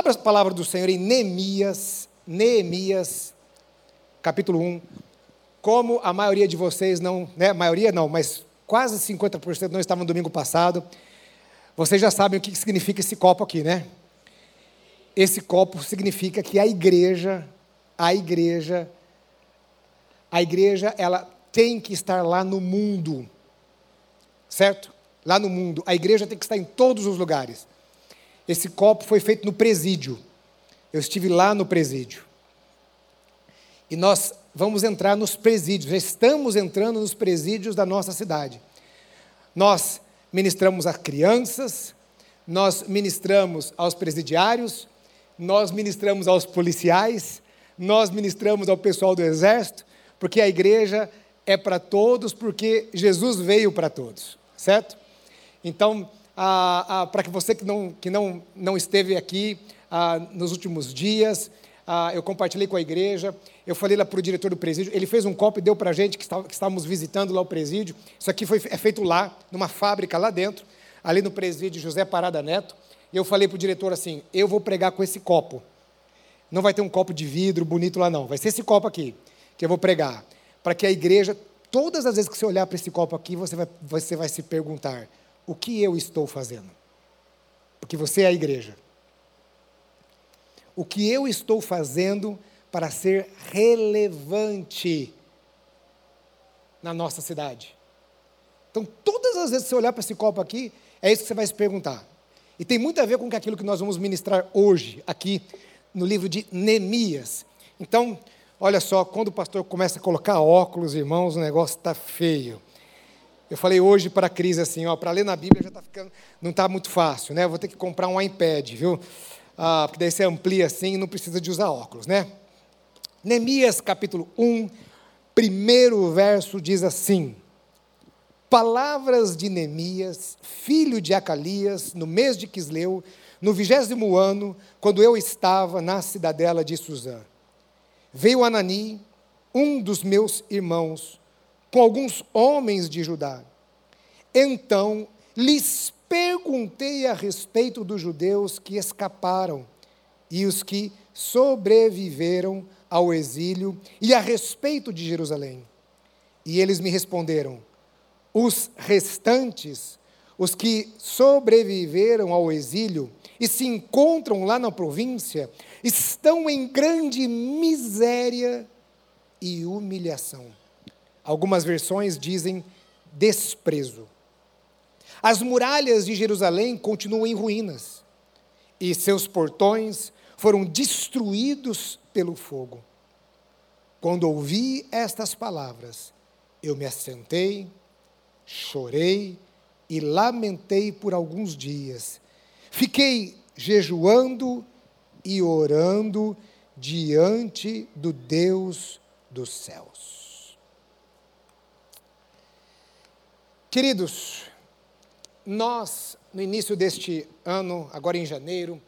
Abra a palavra do Senhor em Neemias, Neemias, capítulo 1. Como a maioria de vocês não, né, maioria não, mas quase 50% não estavam no domingo passado, vocês já sabem o que significa esse copo aqui, né? Esse copo significa que a igreja, a igreja, a igreja, ela tem que estar lá no mundo, certo? Lá no mundo. A igreja tem que estar em todos os lugares. Esse copo foi feito no presídio. Eu estive lá no presídio. E nós vamos entrar nos presídios, estamos entrando nos presídios da nossa cidade. Nós ministramos a crianças, nós ministramos aos presidiários, nós ministramos aos policiais, nós ministramos ao pessoal do exército, porque a igreja é para todos, porque Jesus veio para todos, certo? Então, para que você que, não, que não, não esteve aqui nos últimos dias, eu compartilhei com a igreja, eu falei lá para o diretor do presídio, ele fez um copo e deu para a gente que, estava, que estávamos visitando lá o presídio. Isso aqui foi, é feito lá, numa fábrica lá dentro, ali no presídio José Parada Neto. E eu falei para o diretor assim: eu vou pregar com esse copo. Não vai ter um copo de vidro bonito lá, não. Vai ser esse copo aqui que eu vou pregar. Para que a igreja, todas as vezes que você olhar para esse copo aqui, você vai, você vai se perguntar: o que eu estou fazendo? Porque você é a igreja. O que eu estou fazendo para ser relevante na nossa cidade? Então, todas as vezes que você olhar para esse copo aqui, é isso que você vai se perguntar. E tem muito a ver com aquilo que nós vamos ministrar hoje, aqui no livro de Neemias. Então, olha só, quando o pastor começa a colocar óculos, irmãos, o negócio está feio. Eu falei hoje para a Cris assim, ó, para ler na Bíblia já está ficando, não está muito fácil, né? Vou ter que comprar um iPad, viu? Ah, porque daí você amplia assim e não precisa de usar óculos, né? Neemias capítulo 1, primeiro verso diz assim: Palavras de Neemias, filho de Acalias, no mês de Quisleu, no vigésimo ano, quando eu estava na cidadela de Suzã. Veio Anani, um dos meus irmãos, com alguns homens de Judá. Então lhes perguntei a respeito dos judeus que escaparam e os que sobreviveram ao exílio e a respeito de Jerusalém. E eles me responderam: os restantes, os que sobreviveram ao exílio e se encontram lá na província, estão em grande miséria e humilhação. Algumas versões dizem desprezo. As muralhas de Jerusalém continuam em ruínas, e seus portões foram destruídos pelo fogo. Quando ouvi estas palavras, eu me assentei, chorei e lamentei por alguns dias. Fiquei jejuando e orando diante do Deus dos céus. Queridos, nós, no início deste ano, agora em janeiro,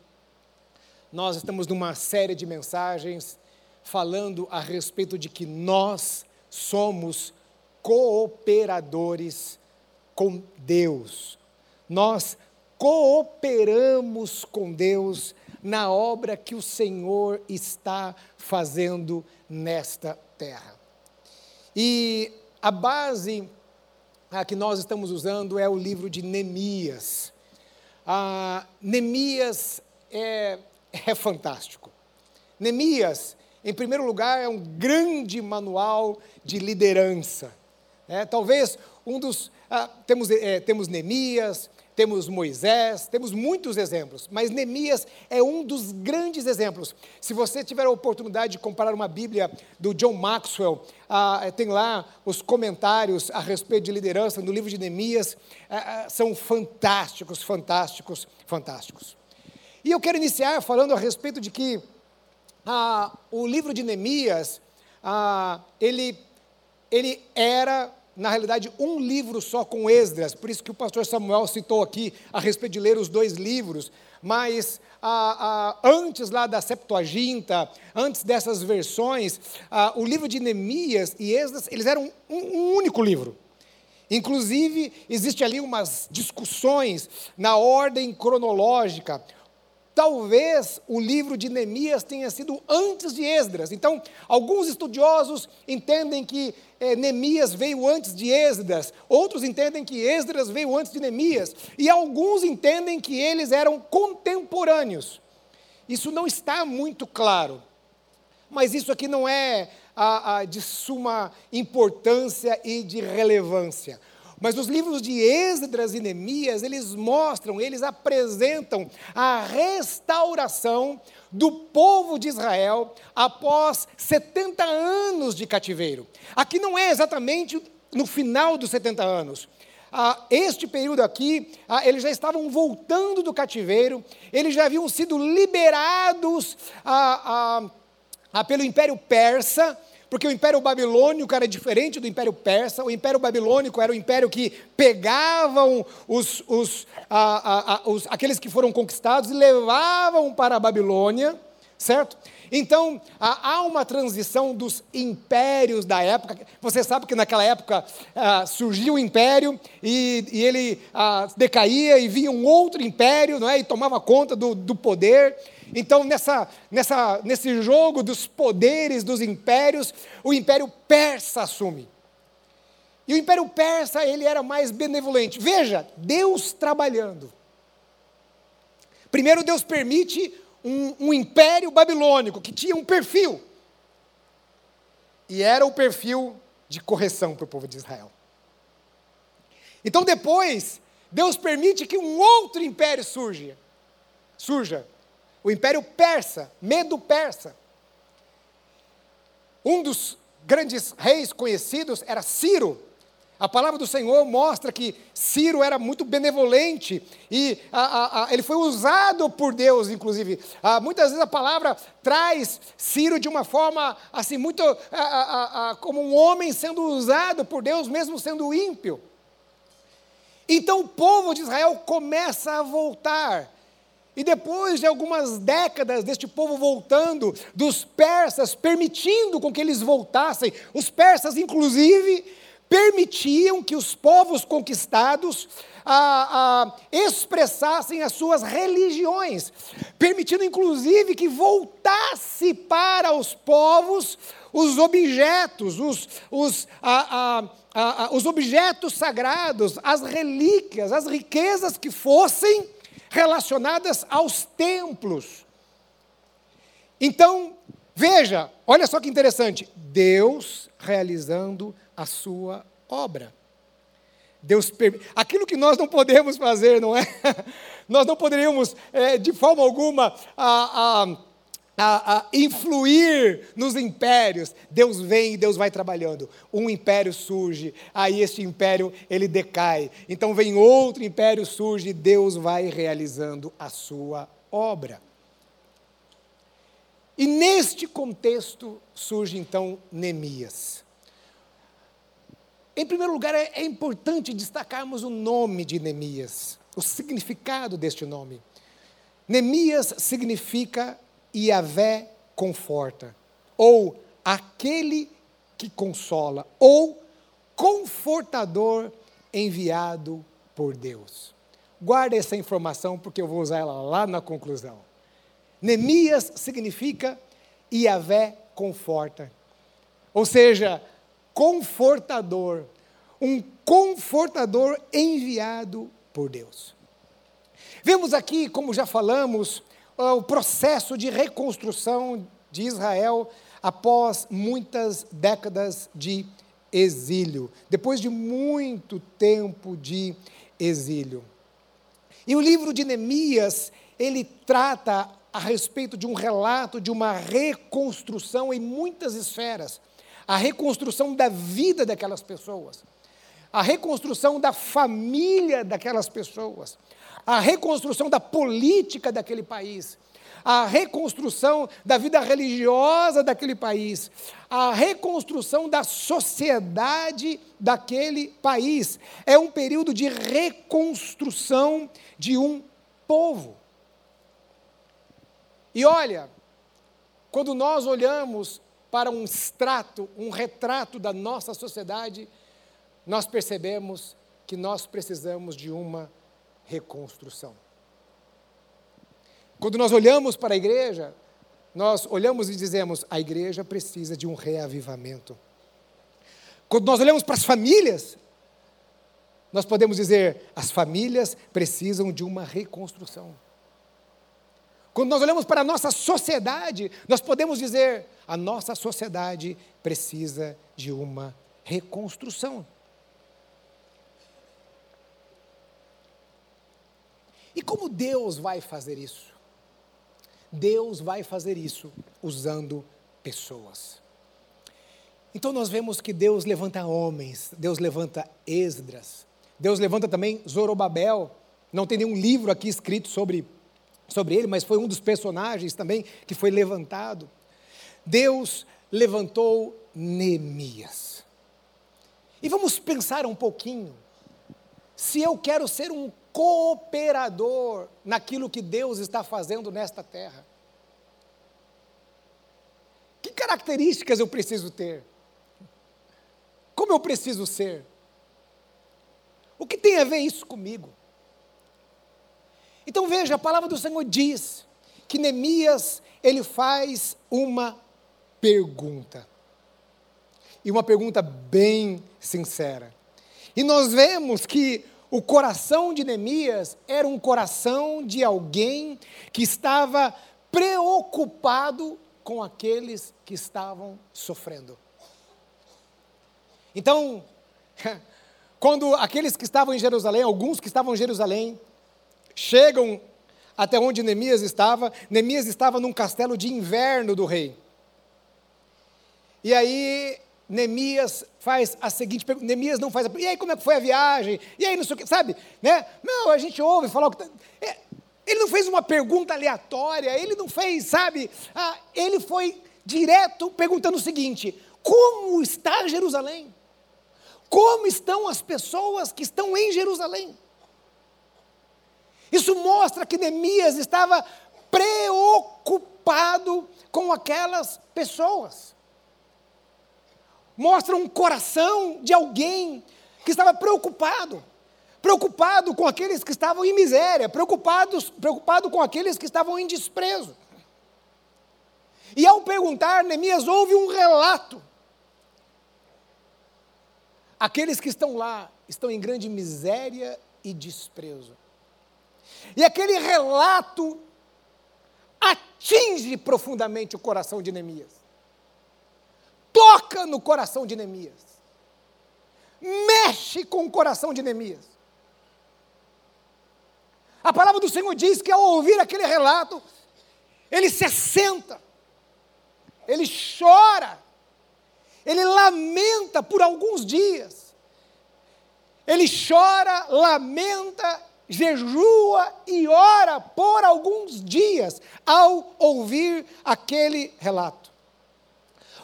nós estamos numa série de mensagens falando a respeito de que nós somos cooperadores com Deus. Nós cooperamos com Deus na obra que o Senhor está fazendo nesta terra. E a base ah, que nós estamos usando é o livro de Neemias. Ah, Neemias é, é fantástico. Neemias, em primeiro lugar, é um grande manual de liderança. É, talvez um dos. Ah, temos, é, temos Neemias, temos Moisés, temos muitos exemplos, mas Neemias é um dos grandes exemplos. Se você tiver a oportunidade de comparar uma Bíblia do John Maxwell, ah, tem lá os comentários a respeito de liderança no livro de Neemias, ah, são fantásticos, fantásticos, fantásticos. E eu quero iniciar falando a respeito de que ah, o livro de Neemias, ah, ele, ele era na realidade, um livro só com Esdras, por isso que o pastor Samuel citou aqui a respeito de ler os dois livros, mas antes lá da Septuaginta, antes dessas versões, o livro de Neemias e Esdras, eles eram um, um único livro. Inclusive, existe ali umas discussões na ordem cronológica. talvez o livro de Neemias tenha sido antes de Esdras. Então, alguns estudiosos entendem que é, Neemias veio antes de Esdras, outros entendem que Esdras veio antes de Neemias, e alguns entendem que eles eram contemporâneos. Isso não está muito claro, mas isso aqui não é a, a, de suma importância e de relevância. Mas os livros de Esdras e Neemias, eles mostram, eles apresentam a restauração do povo de Israel após 70 anos de cativeiro. Aqui não é exatamente no final dos 70 anos. Ah, este período aqui, ah, eles já estavam voltando do cativeiro, eles já haviam sido liberados ah, pelo Império Persa, porque o Império Babilônico era diferente do Império Persa. O Império Babilônico era o império que pegavam os, os, a, a, a, os, aqueles que foram conquistados e levavam para a Babilônia, certo? Então, há uma transição dos impérios da época. Você sabe que naquela época ah, surgiu o império e, e ele ah, decaía e vinha um outro império não é? e tomava conta do, do poder. Então, nessa, nessa, nesse jogo dos poderes dos impérios, o império persa assume. E o império persa, ele era mais benevolente. Veja, Deus trabalhando. Primeiro, Deus permite um, um império babilônico que tinha um perfil. E era o perfil de correção para o povo de Israel. Então, depois, Deus permite que um outro império surja. Surja o Império Persa, Medo Persa. Um dos grandes reis conhecidos era Ciro. A palavra do Senhor mostra que Ciro era muito benevolente e a, a, a, ele foi usado por Deus, inclusive. muitas vezes a palavra traz Ciro de uma forma assim muito como um homem sendo usado por Deus, mesmo sendo ímpio. Então o povo de Israel começa a voltar e depois de algumas décadas deste povo voltando, dos persas permitindo com que eles voltassem, os persas, inclusive, permitiam que os povos conquistados ah, ah, expressassem as suas religiões, permitindo, inclusive, que voltasse para os povos os objetos, os, os, ah, os objetos sagrados, as relíquias, as riquezas que fossem relacionadas aos templos. Então, veja, olha só que interessante: Deus realizando a sua obra. Deus aquilo que nós não podemos fazer, não é? nós não poderíamos, é, de forma alguma, a, a a, influir nos impérios, Deus vem e Deus vai trabalhando. Um império surge, aí este império ele decai. Então vem outro império surge e Deus vai realizando a sua obra. E neste contexto surge então Neemias. Em primeiro lugar, é, é importante destacarmos o nome de Neemias, o significado deste nome. Neemias significa Yahvé conforta, ou aquele que consola, ou confortador enviado por Deus. Guarde essa informação porque eu vou usar ela lá na conclusão. Neemias significa Yahvé conforta. Ou seja, confortador, um confortador enviado por Deus. Vemos aqui, como já falamos, o processo de reconstrução de Israel após muitas décadas de exílio, depois de muito tempo de exílio. E o livro de Neemias, ele trata a respeito de um relato de uma reconstrução em muitas esferas. A reconstrução da vida daquelas pessoas, a reconstrução da família daquelas pessoas, a reconstrução da política daquele país, a reconstrução da vida religiosa daquele país, a reconstrução da sociedade daquele país. É um período de reconstrução de um povo. E olha, quando nós olhamos para um extrato, um retrato da nossa sociedade, nós percebemos que nós precisamos de uma reconstrução. Quando nós olhamos para a igreja, nós olhamos e dizemos: a igreja precisa de um reavivamento. Quando nós olhamos para as famílias, nós podemos dizer: as famílias precisam de uma reconstrução. Quando nós olhamos para a nossa sociedade, nós podemos dizer: a nossa sociedade precisa de uma reconstrução. E como Deus vai fazer isso? Deus vai fazer isso usando pessoas. Então nós vemos que Deus levanta homens, Deus levanta Esdras, Deus levanta também Zorobabel. Não tem nenhum livro aqui escrito sobre, sobre ele, mas foi um dos personagens também que foi levantado. Deus levantou Neemias. E vamos pensar um pouquinho. Se eu quero ser um cooperador naquilo que Deus está fazendo nesta terra, que características eu preciso ter? Como eu preciso ser? O que tem a ver isso comigo? Então veja, a palavra do Senhor diz que Neemias, ele faz uma pergunta. E uma pergunta bem sincera. E nós vemos que o coração de Neemias era um coração de alguém que estava preocupado com aqueles que estavam sofrendo. Então, quando aqueles que estavam em Jerusalém, alguns que estavam em Jerusalém, chegam até onde Neemias estava, Neemias estava num castelo de inverno do rei. E aí Neemias faz a seguinte pergunta, Neemias não faz a e aí como é que foi a viagem? E aí não sei o que, sabe? Né? Não, a gente ouve falar que... Tá, é, ele não fez uma pergunta aleatória, ele não fez, sabe? Ah, ele foi direto perguntando o seguinte, como está Jerusalém? Como estão as pessoas que estão em Jerusalém? Isso mostra que Neemias estava preocupado com aquelas pessoas. Mostra um coração de alguém que estava preocupado. Preocupado com aqueles que estavam em miséria, preocupados, preocupado com aqueles que estavam em desprezo. E ao perguntar, Neemias houve um relato Aqueles que estão lá estão em grande miséria e desprezo. E aquele relato atinge profundamente o coração de Neemias. Toca no coração de Neemias. Mexe com o coração de Neemias. A palavra do Senhor diz que ao ouvir aquele relato, ele se assenta, ele chora, ele lamenta por alguns dias. Ele chora, lamenta, jejua e ora por alguns dias ao ouvir aquele relato.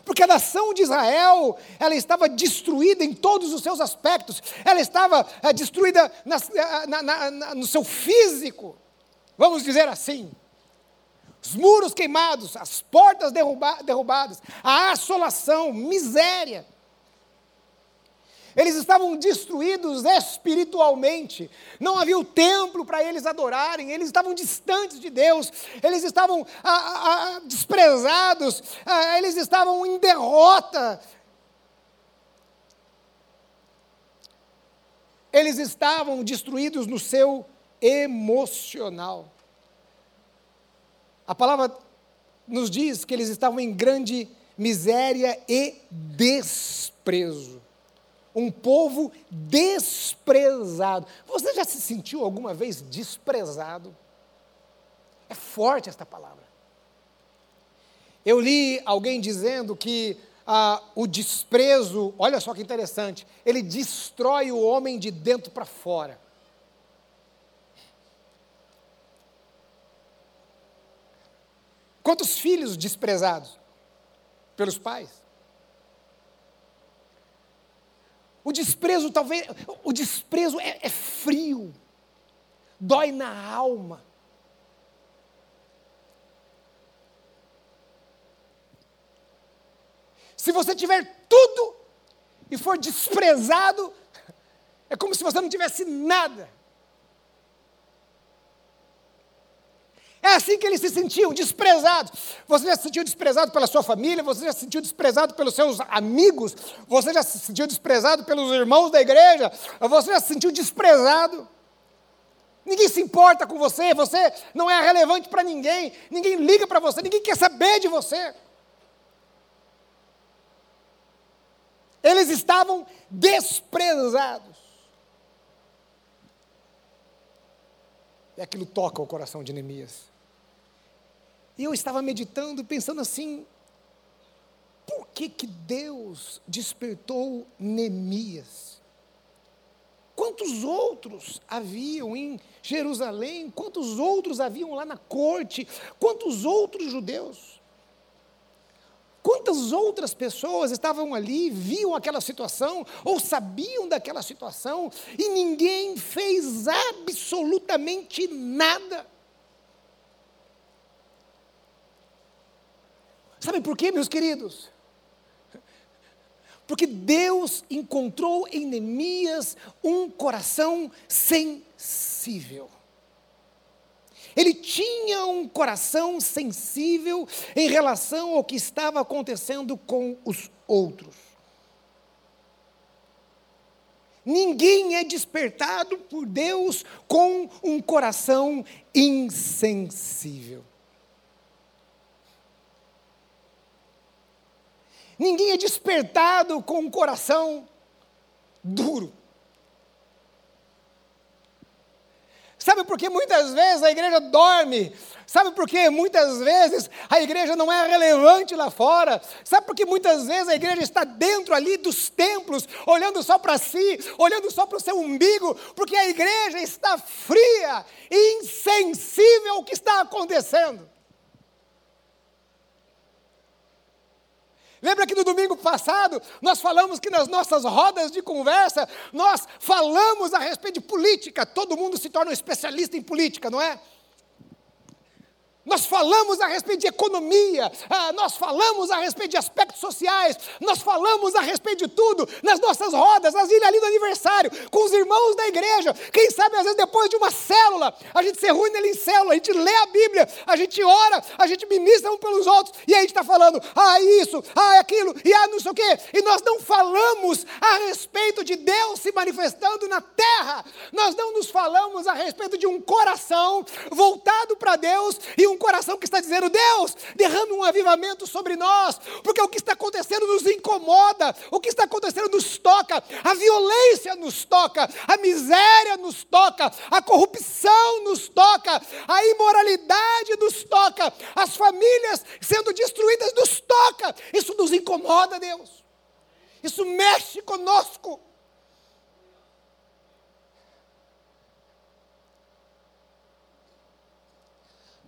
Porque a nação de Israel, ela estava destruída em todos os seus aspectos, ela estava é, destruída na, eh, na, na, no seu físico, vamos dizer assim os muros queimados, as portas derruba derrubadas, a assolação, miséria. Eles estavam destruídos espiritualmente, não havia o templo para eles adorarem, eles estavam distantes de Deus, eles estavam a, a, a, desprezados, eles estavam em derrota. Eles estavam destruídos no seu emocional. A palavra nos diz que eles estavam em grande miséria e desprezo. Um povo desprezado. Você já se sentiu alguma vez desprezado? É forte esta palavra. Eu li alguém dizendo que ah, o desprezo, olha só que interessante, ele destrói o homem de dentro para fora. Quantos filhos desprezados pelos pais? O desprezo talvez, o desprezo é, é frio, dói na alma. Se você tiver tudo e for desprezado, é como se você não tivesse nada. É assim que eles se sentiam, desprezados. Você já se sentiu desprezado pela sua família, você já se sentiu desprezado pelos seus amigos, você já se sentiu desprezado pelos irmãos da igreja, você já se sentiu desprezado. Ninguém se importa com você, você não é relevante para ninguém, ninguém liga para você, ninguém quer saber de você. Eles estavam desprezados. E aquilo toca o coração de Neemias. E eu estava meditando, pensando assim: por que, que Deus despertou Neemias? Quantos outros haviam em Jerusalém? Quantos outros haviam lá na corte? Quantos outros judeus? Quantas outras pessoas estavam ali, viam aquela situação, ou sabiam daquela situação, e ninguém fez absolutamente nada? Sabe por quê, meus queridos? Porque Deus encontrou em Neemias um coração sensível. Ele tinha um coração sensível em relação ao que estava acontecendo com os outros. Ninguém é despertado por Deus com um coração insensível. Ninguém é despertado com um coração duro. Sabe por que muitas vezes a igreja dorme? Sabe por que muitas vezes a igreja não é relevante lá fora? Sabe por que muitas vezes a igreja está dentro ali dos templos, olhando só para si, olhando só para o seu umbigo? Porque a igreja está fria, insensível ao que está acontecendo. Lembra que no domingo passado nós falamos que nas nossas rodas de conversa nós falamos a respeito de política, todo mundo se torna um especialista em política, não é? Nós falamos a respeito de economia, ah, nós falamos a respeito de aspectos sociais, nós falamos a respeito de tudo nas nossas rodas, nas ilhas ali do aniversário, com os irmãos da igreja. Quem sabe, às vezes, depois de uma célula, a gente se reúne ali em célula, a gente lê a Bíblia, a gente ora, a gente ministra um pelos outros, e a gente está falando, ah, isso, ah, aquilo, e ah, não sei o quê, e nós não falamos a respeito de Deus se manifestando na terra, nós não nos falamos a respeito de um coração voltado para Deus e um coração que está dizendo: Deus, derrame um avivamento sobre nós, porque o que está acontecendo nos incomoda, o que está acontecendo nos toca, a violência nos toca, a miséria nos toca, a corrupção nos toca, a imoralidade nos toca, as famílias sendo destruídas nos toca. Isso nos incomoda, Deus. Isso mexe conosco.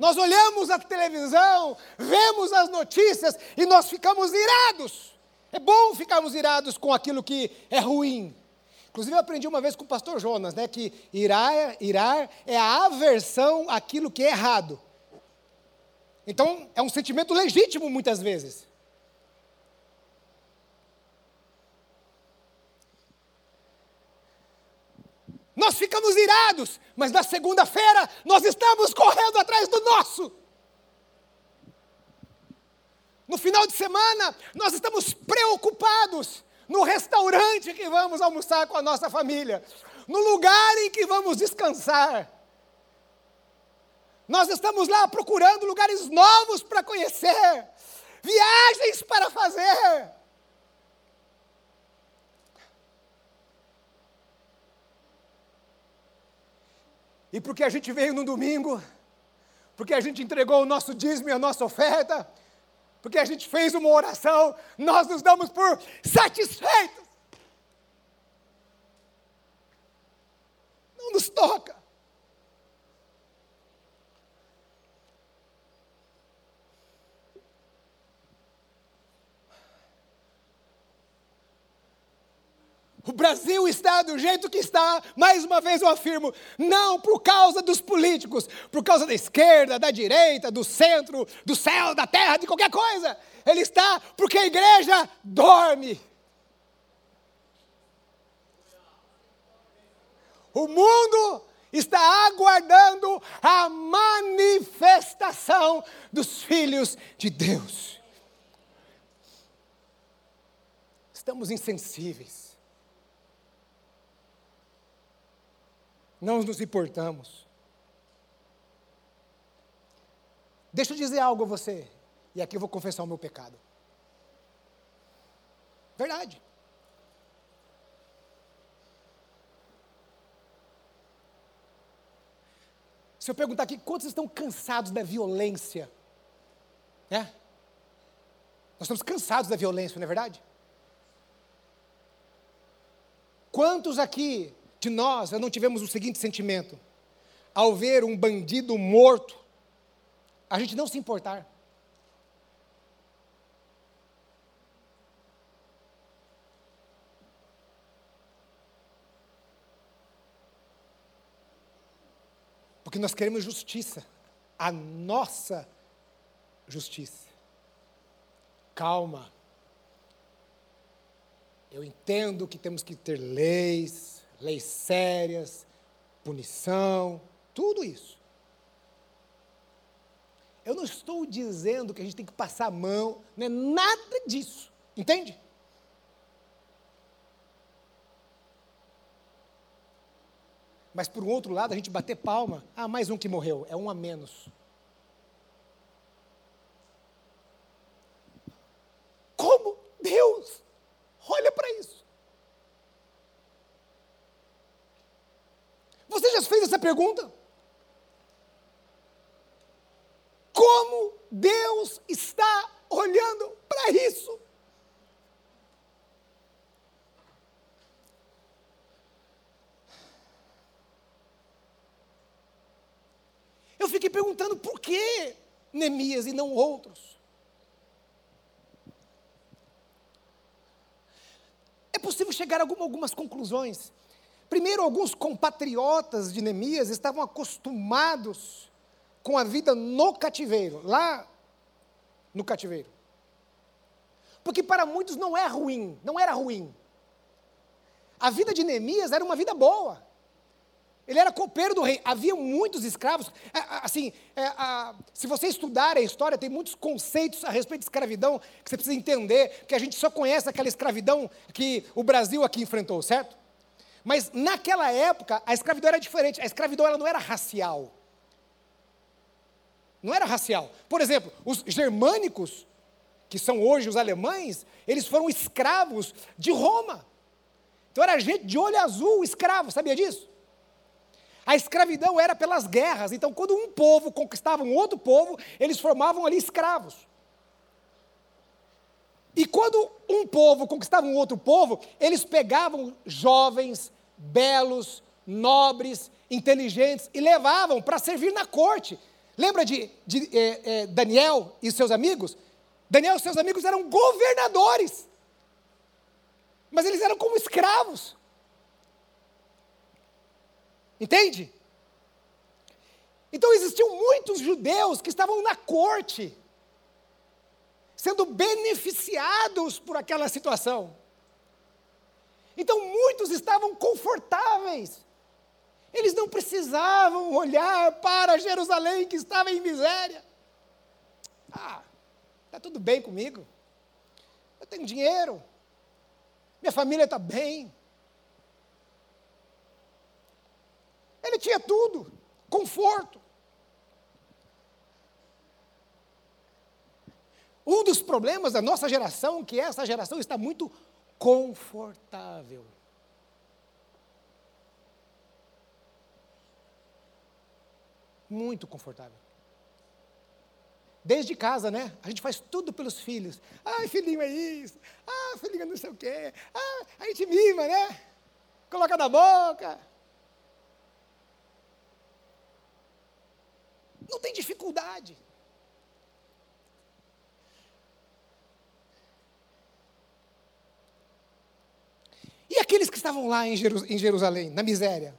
Nós olhamos a televisão, vemos as notícias e nós ficamos irados. É bom ficarmos irados com aquilo que é ruim. Inclusive, eu aprendi uma vez com o pastor Jonas, né, que irar, irar é a aversão àquilo que é errado. Então, é um sentimento legítimo muitas vezes. Nós ficamos irados, mas na segunda-feira nós estamos correndo atrás do nosso. No final de semana, nós estamos preocupados no restaurante que vamos almoçar com a nossa família, no lugar em que vamos descansar. Nós estamos lá procurando lugares novos para conhecer, viagens para fazer. E porque a gente veio no domingo, porque a gente entregou o nosso dízimo e a nossa oferta, porque a gente fez uma oração, nós nos damos por satisfeitos. Não nos toca. O Brasil está do jeito que está, mais uma vez eu afirmo, não por causa dos políticos, por causa da esquerda, da direita, do centro, do céu, da terra, de qualquer coisa. Ele está porque a igreja dorme. O mundo está aguardando a manifestação dos filhos de Deus. Estamos insensíveis. Não nos importamos. Deixa eu dizer algo a você, e aqui eu vou confessar o meu pecado. Verdade. Se eu perguntar aqui, quantos estão cansados da violência? Né? Nós estamos cansados da violência, não é verdade? Quantos aqui de nós não tivemos o seguinte sentimento? Ao ver um bandido morto, a gente não se importar. Porque nós queremos justiça, a nossa justiça. Calma. Eu entendo que temos que ter leis, leis sérias, punição, tudo isso. Eu não estou dizendo que a gente tem que passar a mão, não é nada disso, entende? Mas por um outro lado, a gente bater palma, ah, mais um que morreu, é um a menos. Como Deus olha para isso? Você já fez essa pergunta? Como Deus está olhando para isso? Eu fiquei perguntando por que Neemias e não outros. É possível chegar a algumas conclusões. Primeiro, alguns compatriotas de Neemias estavam acostumados com a vida no cativeiro, lá no cativeiro. Porque para muitos não é ruim, não era ruim. A vida de Neemias era uma vida boa. Ele era copeiro do rei. Havia muitos escravos. É, assim, é, a, se você estudar a história, tem muitos conceitos a respeito de escravidão que você precisa entender, que a gente só conhece aquela escravidão que o Brasil aqui enfrentou, certo? Mas naquela época, a escravidão era diferente. A escravidão ela não era racial. Não era racial. Por exemplo, os germânicos, que são hoje os alemães, eles foram escravos de Roma. Então era gente de olho azul, escravo, sabia disso? A escravidão era pelas guerras. Então, quando um povo conquistava um outro povo, eles formavam ali escravos. E quando um povo conquistava um outro povo, eles pegavam jovens, belos, nobres, inteligentes e levavam para servir na corte. Lembra de, de é, é, Daniel e seus amigos? Daniel e seus amigos eram governadores, mas eles eram como escravos. Entende? Então existiam muitos judeus que estavam na corte, sendo beneficiados por aquela situação. Então muitos estavam confortáveis. Eles não precisavam olhar para Jerusalém que estava em miséria. Ah, está tudo bem comigo. Eu tenho dinheiro. Minha família está bem. Ele tinha tudo, conforto. Um dos problemas da nossa geração, que essa geração está muito confortável. Muito confortável. Desde casa, né? A gente faz tudo pelos filhos. Ai, filhinho é isso. Ah, filhinho não sei o quê. Ah, a gente mima, né? Coloca na boca. Não tem dificuldade. E aqueles que estavam lá em Jerusalém, na miséria?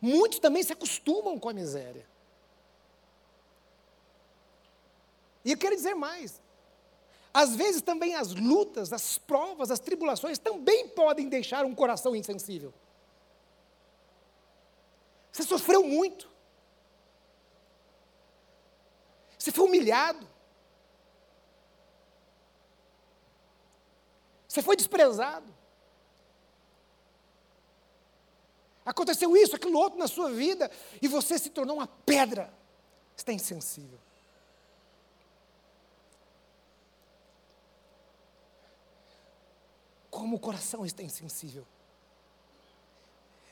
Muitos também se acostumam com a miséria. E eu quero dizer mais. Às vezes também as lutas, as provas, as tribulações também podem deixar um coração insensível. Você sofreu muito. Você foi humilhado. Você foi desprezado. Aconteceu isso, aquilo outro na sua vida, e você se tornou uma pedra. Está insensível. Como o coração está insensível.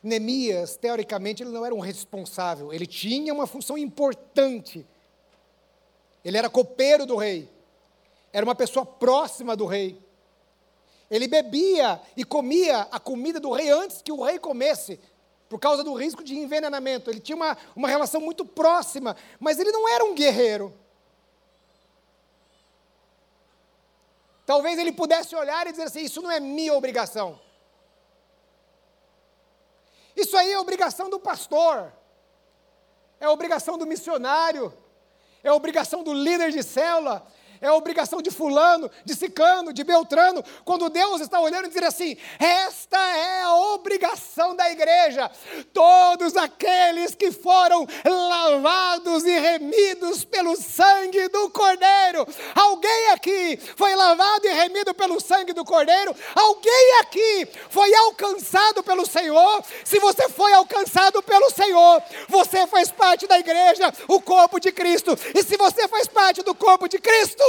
Neemias, teoricamente, ele não era um responsável, ele tinha uma função importante. Ele era copeiro do rei, era uma pessoa próxima do rei. Ele bebia e comia a comida do rei antes que o rei comesse, por causa do risco de envenenamento. Ele tinha uma, uma relação muito próxima, mas ele não era um guerreiro. Talvez ele pudesse olhar e dizer assim: Isso não é minha obrigação. Isso aí é obrigação do pastor, é obrigação do missionário, é obrigação do líder de célula, é obrigação de fulano, de cicano, de beltrano, quando Deus está olhando e dizer assim: esta é a obrigação da igreja. Todos aqueles que foram lavados e remidos pelo sangue do Cordeiro. Alguém aqui foi lavado e remido pelo sangue do Cordeiro? Alguém aqui foi alcançado pelo Senhor? Se você foi alcançado pelo Senhor, você faz parte da igreja, o corpo de Cristo. E se você faz parte do corpo de Cristo,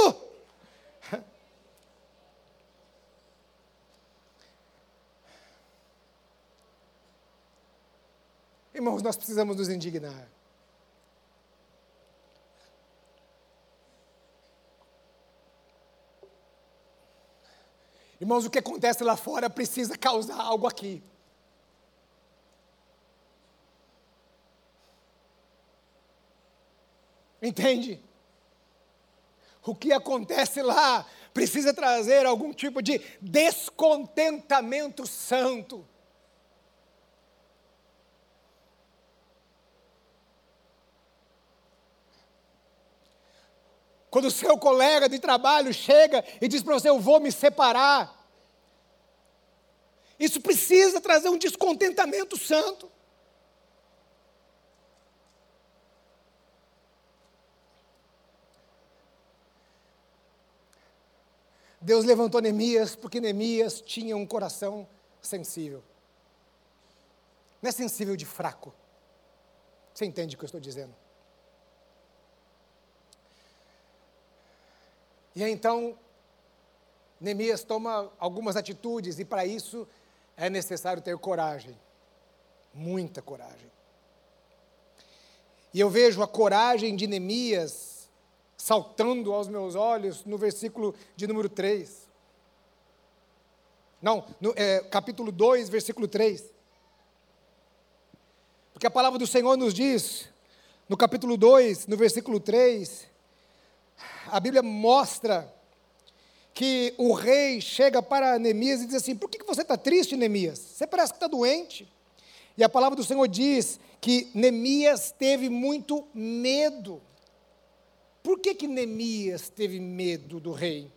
Irmãos, nós precisamos nos indignar. Irmãos, o que acontece lá fora precisa causar algo aqui. Entende? O que acontece lá precisa trazer algum tipo de descontentamento santo. Quando o seu colega de trabalho chega e diz para você: Eu vou me separar. Isso precisa trazer um descontentamento santo. Deus levantou Neemias porque Neemias tinha um coração sensível. Não é sensível de fraco. Você entende o que eu estou dizendo? E então, Neemias toma algumas atitudes, e para isso é necessário ter coragem, muita coragem. E eu vejo a coragem de Neemias saltando aos meus olhos no versículo de número 3. Não, no, é, capítulo 2, versículo 3. Porque a palavra do Senhor nos diz, no capítulo 2, no versículo 3, a Bíblia mostra que o rei chega para Neemias e diz assim: Por que você está triste, Neemias? Você parece que está doente. E a palavra do Senhor diz que Neemias teve muito medo. Por que, que Neemias teve medo do rei?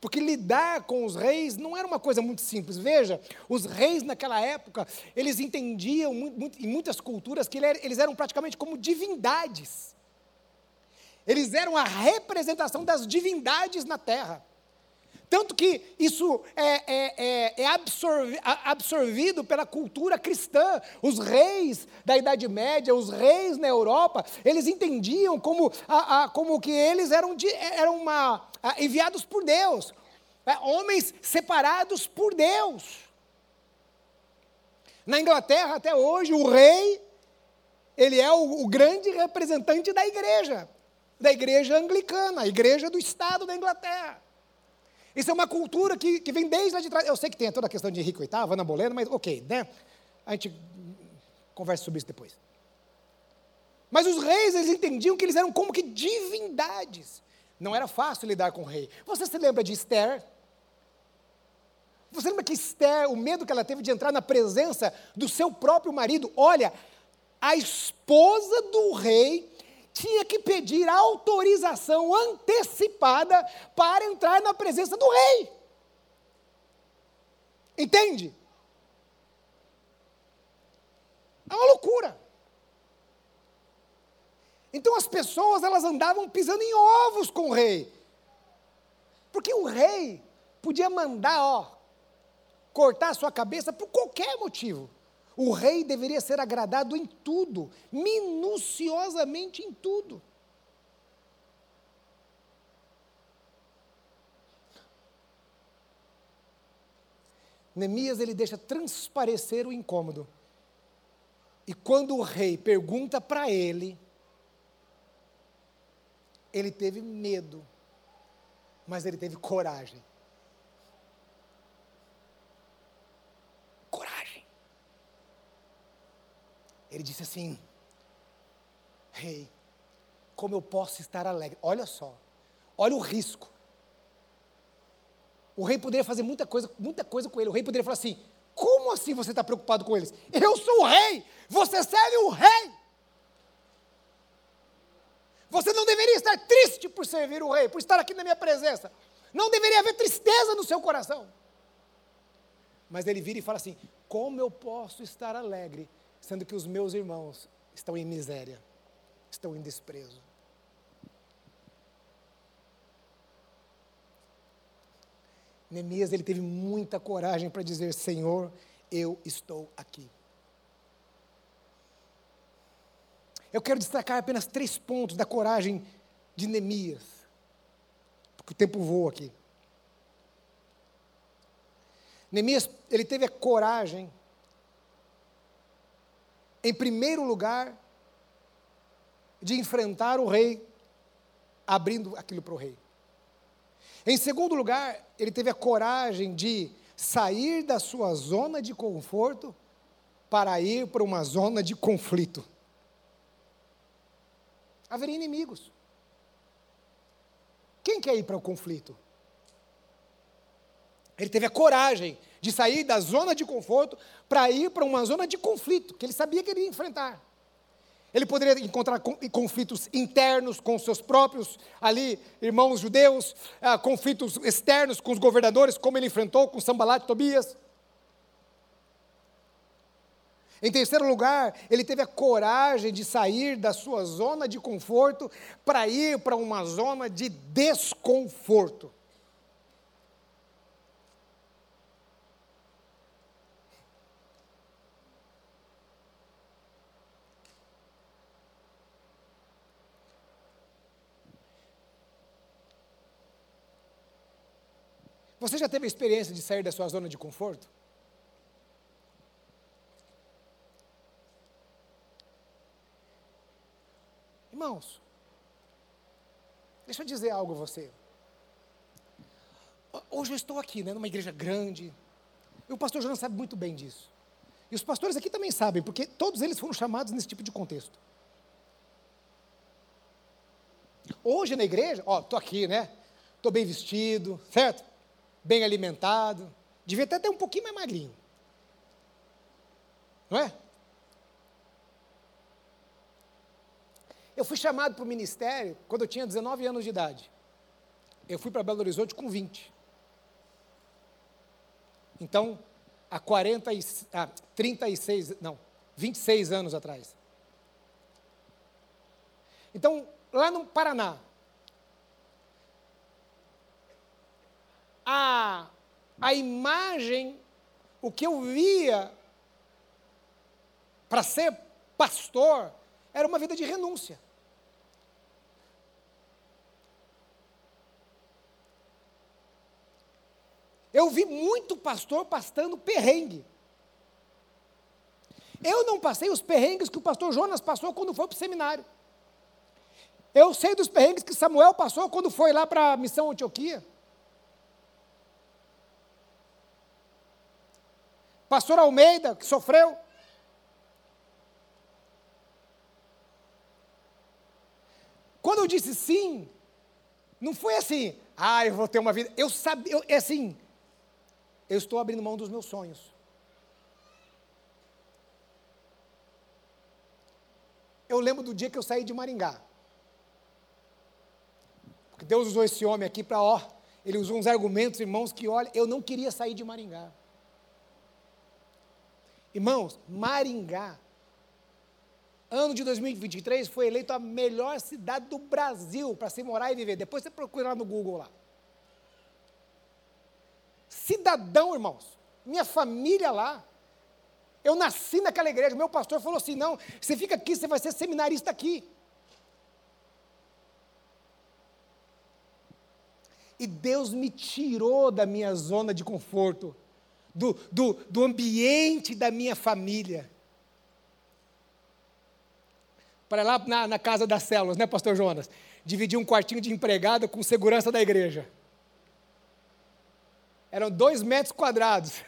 Porque lidar com os reis não era uma coisa muito simples. Veja, os reis naquela época, eles entendiam muito, em muitas culturas que eles eram praticamente como divindades. Eles eram a representação das divindades na terra. Tanto que isso é, é, é, é absorvi, absorvido pela cultura cristã. Os reis da Idade Média, os reis na Europa, eles entendiam como, a, a, como que eles eram, de, eram uma, a, enviados por Deus, é, homens separados por Deus. Na Inglaterra, até hoje, o rei, ele é o, o grande representante da igreja da igreja anglicana, a igreja do Estado da Inglaterra. Isso é uma cultura que, que vem desde lá de trás. Eu sei que tem toda a questão de Henrique VIII, Ana Bolena, mas ok, né? A gente conversa sobre isso depois. Mas os reis, eles entendiam que eles eram como que divindades. Não era fácil lidar com o rei. Você se lembra de Esther? Você lembra que Esther, o medo que ela teve de entrar na presença do seu próprio marido? Olha, a esposa do rei tinha que pedir autorização antecipada para entrar na presença do rei. Entende? É uma loucura. Então as pessoas elas andavam pisando em ovos com o rei. Porque o rei podia mandar, ó, cortar a sua cabeça por qualquer motivo. O rei deveria ser agradado em tudo, minuciosamente em tudo. Neemias ele deixa transparecer o incômodo. E quando o rei pergunta para ele, ele teve medo, mas ele teve coragem. Coragem. Ele disse assim: Rei, como eu posso estar alegre? Olha só, olha o risco. O rei poderia fazer muita coisa, muita coisa com ele. O rei poderia falar assim: como assim você está preocupado com eles? Eu sou o rei, você serve o rei. Você não deveria estar triste por servir o rei, por estar aqui na minha presença. Não deveria haver tristeza no seu coração. Mas ele vira e fala assim: como eu posso estar alegre, sendo que os meus irmãos estão em miséria, estão em desprezo? Neemias ele teve muita coragem para dizer: Senhor, eu estou aqui. Eu quero destacar apenas três pontos da coragem de Neemias, porque o tempo voa aqui. Neemias, ele teve a coragem, em primeiro lugar, de enfrentar o rei, abrindo aquilo para o rei. Em segundo lugar, ele teve a coragem de sair da sua zona de conforto para ir para uma zona de conflito. Haveria inimigos. Quem quer ir para o conflito? Ele teve a coragem de sair da zona de conforto para ir para uma zona de conflito, que ele sabia que ele ia enfrentar. Ele poderia encontrar conflitos internos com seus próprios ali irmãos judeus, ah, conflitos externos com os governadores, como ele enfrentou com Sambalat e Tobias. Em terceiro lugar, ele teve a coragem de sair da sua zona de conforto para ir para uma zona de desconforto. Você já teve a experiência de sair da sua zona de conforto? Irmãos, deixa eu dizer algo a você. Hoje eu estou aqui, né, numa igreja grande, e o pastor Jonas sabe muito bem disso. E os pastores aqui também sabem, porque todos eles foram chamados nesse tipo de contexto. Hoje na igreja, ó, estou aqui, né? Estou bem vestido, certo? Bem alimentado, devia até ter um pouquinho mais magrinho. Não é? Eu fui chamado para o ministério quando eu tinha 19 anos de idade. Eu fui para Belo Horizonte com 20. Então, há 40 e, ah, 36, não, 26 anos atrás. Então, lá no Paraná, a, a imagem, o que eu via para ser pastor, era uma vida de renúncia. Eu vi muito pastor pastando perrengue. Eu não passei os perrengues que o pastor Jonas passou quando foi para o seminário. Eu sei dos perrengues que Samuel passou quando foi lá para a missão Antioquia. Pastor Almeida, que sofreu. Quando eu disse sim, não foi assim, ah, eu vou ter uma vida. Eu sabia, é assim, eu estou abrindo mão dos meus sonhos. Eu lembro do dia que eu saí de Maringá. Porque Deus usou esse homem aqui para, ó, ele usou uns argumentos, irmãos, que olha, eu não queria sair de Maringá. Irmãos, Maringá ano de 2023 foi eleito a melhor cidade do Brasil para se morar e viver. Depois você procura lá no Google lá. Cidadão, irmãos. Minha família lá. Eu nasci naquela igreja. Meu pastor falou assim: não, você fica aqui, você vai ser seminarista aqui. E Deus me tirou da minha zona de conforto, do, do, do ambiente da minha família. Para lá na, na casa das células, né, Pastor Jonas? Dividir um quartinho de empregada com segurança da igreja. Eram dois metros quadrados.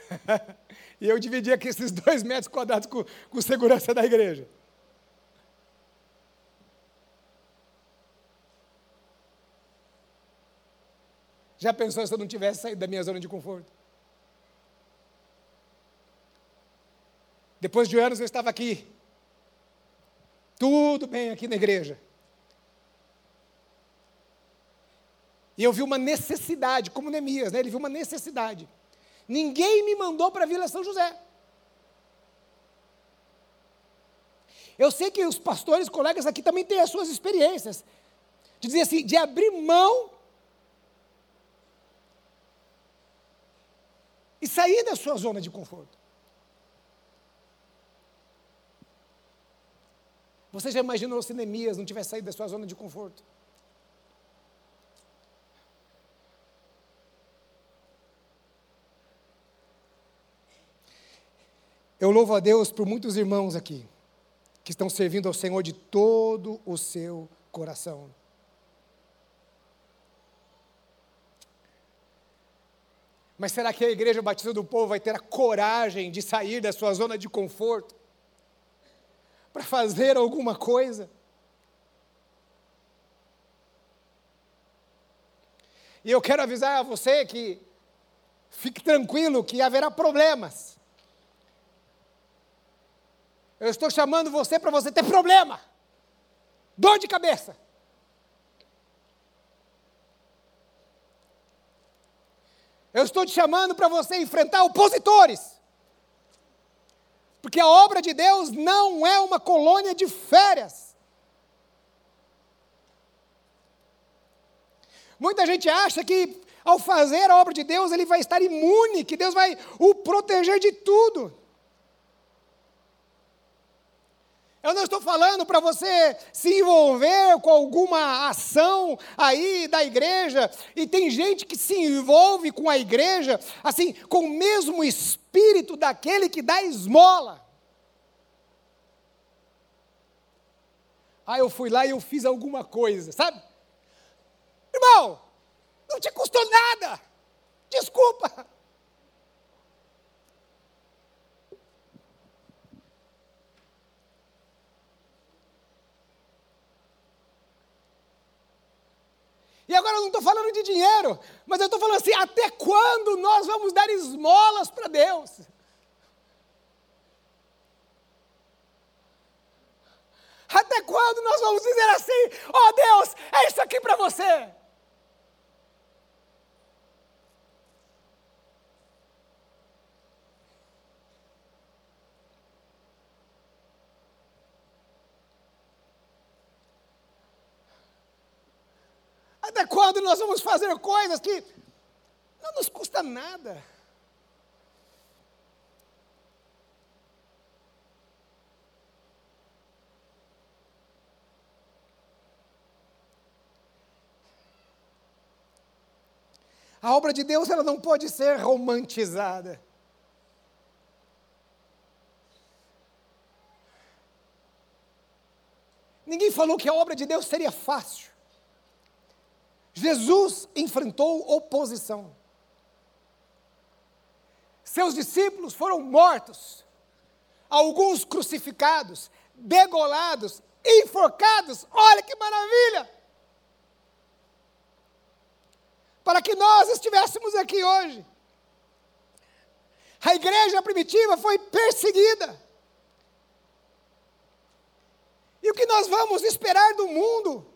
e eu dividia aqui esses dois metros quadrados com, com segurança da igreja. Já pensou se eu não tivesse saído da minha zona de conforto? Depois de anos eu estava aqui. Tudo bem aqui na igreja. E eu vi uma necessidade, como Neemias, né? ele viu uma necessidade. Ninguém me mandou para a Vila São José. Eu sei que os pastores, colegas aqui também têm as suas experiências. De dizer assim, de abrir mão e sair da sua zona de conforto. Você já imaginou se Neemias não tivesse saído da sua zona de conforto? Eu louvo a Deus por muitos irmãos aqui, que estão servindo ao Senhor de todo o seu coração. Mas será que a Igreja Batista do Povo vai ter a coragem de sair da sua zona de conforto para fazer alguma coisa? E eu quero avisar a você que fique tranquilo que haverá problemas. Eu estou chamando você para você ter problema, dor de cabeça. Eu estou te chamando para você enfrentar opositores. Porque a obra de Deus não é uma colônia de férias. Muita gente acha que ao fazer a obra de Deus ele vai estar imune, que Deus vai o proteger de tudo. Eu não estou falando para você se envolver com alguma ação aí da igreja, e tem gente que se envolve com a igreja, assim, com o mesmo espírito daquele que dá esmola. Ah, eu fui lá e eu fiz alguma coisa, sabe? Irmão, não te custou nada, desculpa. E agora eu não estou falando de dinheiro, mas eu estou falando assim: até quando nós vamos dar esmolas para Deus? Até quando nós vamos dizer assim: ó oh, Deus, é isso aqui para você? Quando nós vamos fazer coisas que não nos custa nada? A obra de Deus ela não pode ser romantizada. Ninguém falou que a obra de Deus seria fácil. Jesus enfrentou oposição. Seus discípulos foram mortos, alguns crucificados, degolados, enforcados. Olha que maravilha! Para que nós estivéssemos aqui hoje. A igreja primitiva foi perseguida. E o que nós vamos esperar do mundo?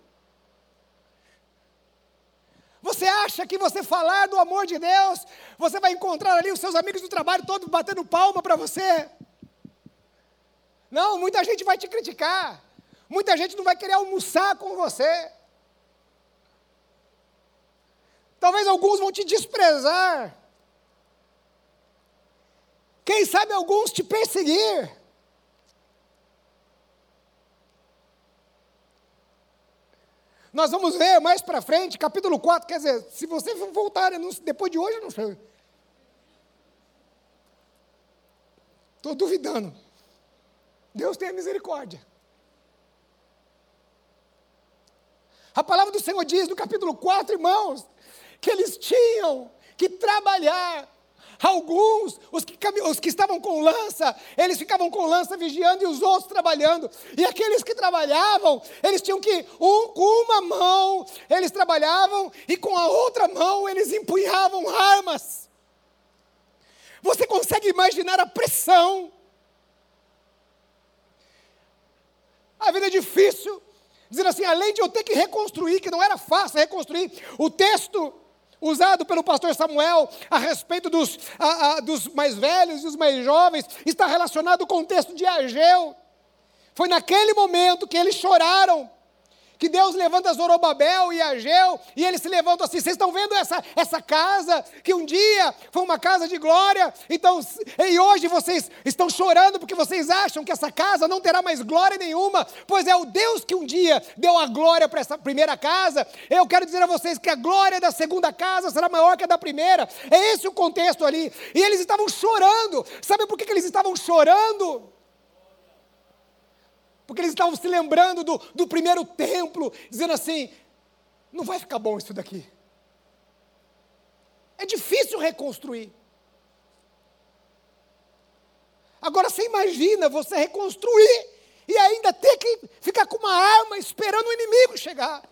Você acha que você falar do amor de Deus, você vai encontrar ali os seus amigos do trabalho todos batendo palma para você? Não, muita gente vai te criticar. Muita gente não vai querer almoçar com você. Talvez alguns vão te desprezar. Quem sabe alguns te perseguir. Nós vamos ver mais para frente, capítulo 4, quer dizer, se você voltar depois de hoje, não sei. Estou duvidando. Deus tenha misericórdia. A palavra do Senhor diz no capítulo 4, irmãos, que eles tinham que trabalhar. Alguns, os que, os que estavam com lança, eles ficavam com lança vigiando e os outros trabalhando. E aqueles que trabalhavam, eles tinham que, um, com uma mão, eles trabalhavam e com a outra mão eles empunhavam armas. Você consegue imaginar a pressão? A vida é difícil, dizendo assim, além de eu ter que reconstruir, que não era fácil reconstruir, o texto usado pelo pastor Samuel a respeito dos, a, a, dos mais velhos e os mais jovens está relacionado com o texto de Ageu. Foi naquele momento que eles choraram que Deus levanta Zorobabel e Ageu, e eles se levantam assim, vocês estão vendo essa, essa casa, que um dia foi uma casa de glória, então, e hoje vocês estão chorando porque vocês acham que essa casa não terá mais glória nenhuma, pois é o Deus que um dia deu a glória para essa primeira casa, eu quero dizer a vocês que a glória da segunda casa será maior que a da primeira, é esse o contexto ali, e eles estavam chorando, sabe por que, que eles estavam chorando? Porque eles estavam se lembrando do, do primeiro templo, dizendo assim: não vai ficar bom isso daqui. É difícil reconstruir. Agora você imagina você reconstruir e ainda ter que ficar com uma arma esperando o inimigo chegar.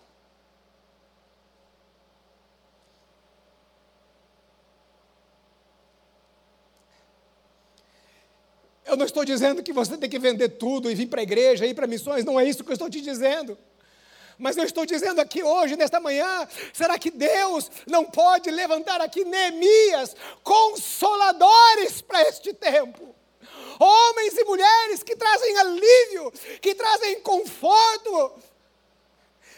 Eu não estou dizendo que você tem que vender tudo e vir para a igreja, ir para missões, não é isso que eu estou te dizendo. Mas eu estou dizendo aqui hoje, nesta manhã, será que Deus não pode levantar aqui Neemias, consoladores para este tempo? Homens e mulheres que trazem alívio, que trazem conforto,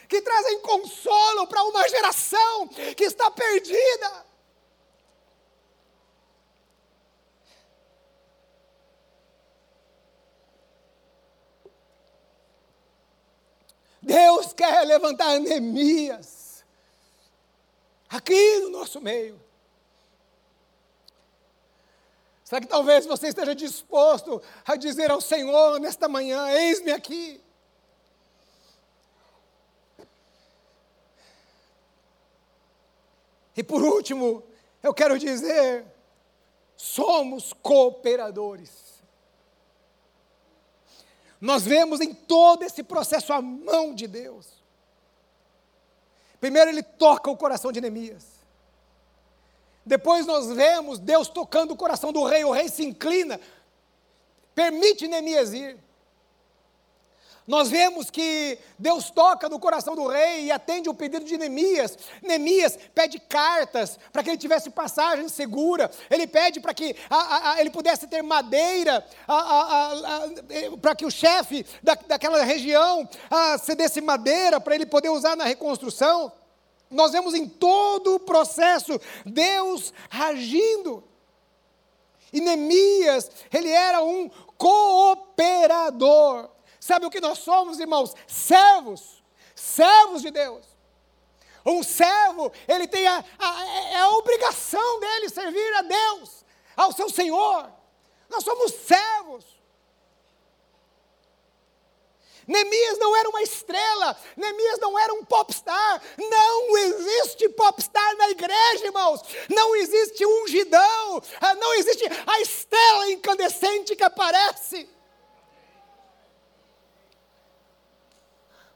que trazem consolo para uma geração que está perdida. Deus quer levantar Neemias aqui no nosso meio. Será que talvez você esteja disposto a dizer ao Senhor nesta manhã: Eis-me aqui. E por último, eu quero dizer: somos cooperadores. Nós vemos em todo esse processo a mão de Deus. Primeiro ele toca o coração de Neemias. Depois nós vemos Deus tocando o coração do rei, o rei se inclina, permite Neemias ir. Nós vemos que Deus toca no coração do rei e atende o pedido de Neemias. Neemias pede cartas para que ele tivesse passagem segura. Ele pede para que a, a, ele pudesse ter madeira, a, para que o chefe da, daquela região cedesse madeira para ele poder usar na reconstrução. Nós vemos em todo o processo Deus agindo. E Neemias, ele era um cooperador. Sabe o que nós somos, irmãos? Servos, servos de Deus. Um servo, ele tem a, a, é a obrigação dele servir a Deus, ao seu Senhor. Nós somos servos. Neemias não era uma estrela, Neemias não era um popstar. Não existe popstar na igreja, irmãos. Não existe ungidão, ah, não existe a estrela incandescente que aparece.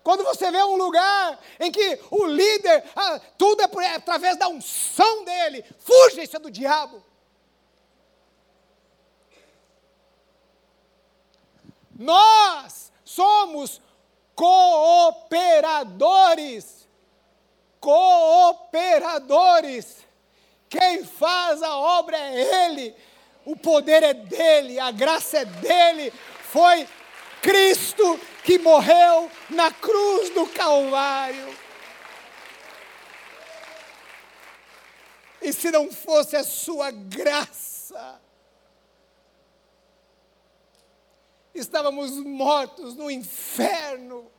Quando você vê um lugar em que o líder, ah, tudo é, por, é através da unção dele, fuja, isso é do diabo. Nós somos cooperadores. Cooperadores. Quem faz a obra é Ele, o poder é dele, a graça é dele. Foi Cristo que morreu na cruz do Calvário. E se não fosse a sua graça, estávamos mortos no inferno.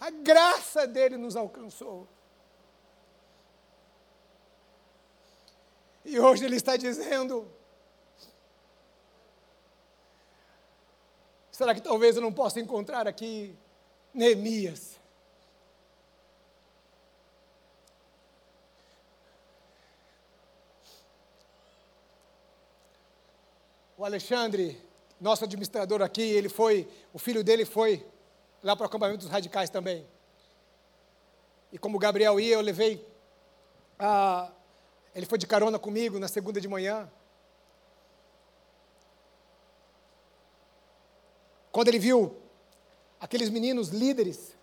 A graça dele nos alcançou. E hoje ele está dizendo: será que talvez eu não possa encontrar aqui Neemias? O Alexandre, nosso administrador aqui, ele foi, o filho dele foi lá para o acampamento dos radicais também. E como o Gabriel ia, eu levei a. Ele foi de carona comigo na segunda de manhã. Quando ele viu aqueles meninos líderes,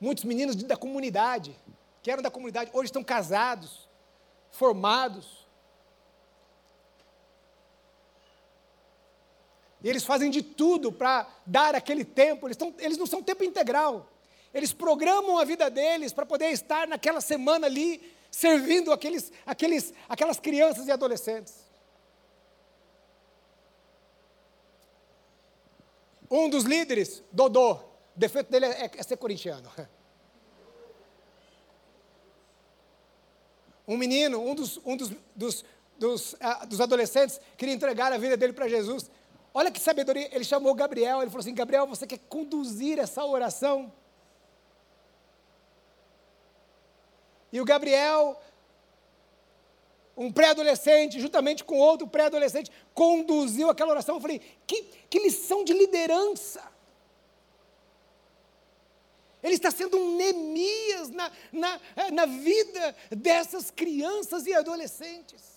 muitos meninos da comunidade, que eram da comunidade, hoje estão casados, formados, E eles fazem de tudo para dar aquele tempo. Eles, tão, eles não são tempo integral. Eles programam a vida deles para poder estar naquela semana ali, servindo aqueles, aqueles, aquelas crianças e adolescentes. Um dos líderes, Dodô, o defeito dele é, é ser corintiano. Um menino, um dos, um dos, dos, dos, uh, dos adolescentes, queria entregar a vida dele para Jesus. Olha que sabedoria, ele chamou Gabriel, ele falou assim: Gabriel, você quer conduzir essa oração? E o Gabriel, um pré-adolescente, juntamente com outro pré-adolescente, conduziu aquela oração. Eu falei: que, que lição de liderança! Ele está sendo um Neemias na, na, na vida dessas crianças e adolescentes.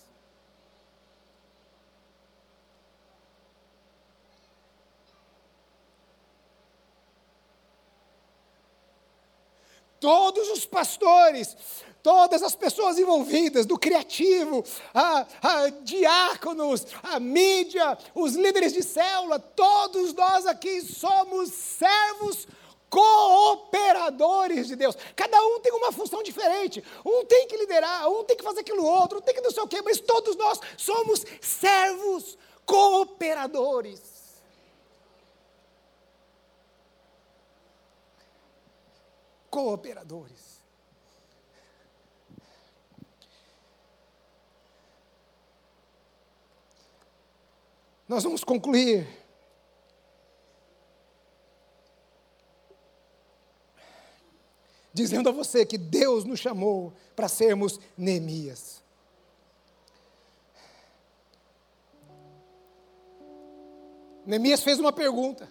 todos os pastores, todas as pessoas envolvidas, do criativo, a, a, diáconos, a mídia, os líderes de célula, todos nós aqui somos servos cooperadores de Deus. Cada um tem uma função diferente. Um tem que liderar, um tem que fazer aquilo outro, um tem que não sei o quê, mas todos nós somos servos cooperadores. cooperadores. Nós vamos concluir. Dizendo a você que Deus nos chamou para sermos Neemias. Neemias fez uma pergunta.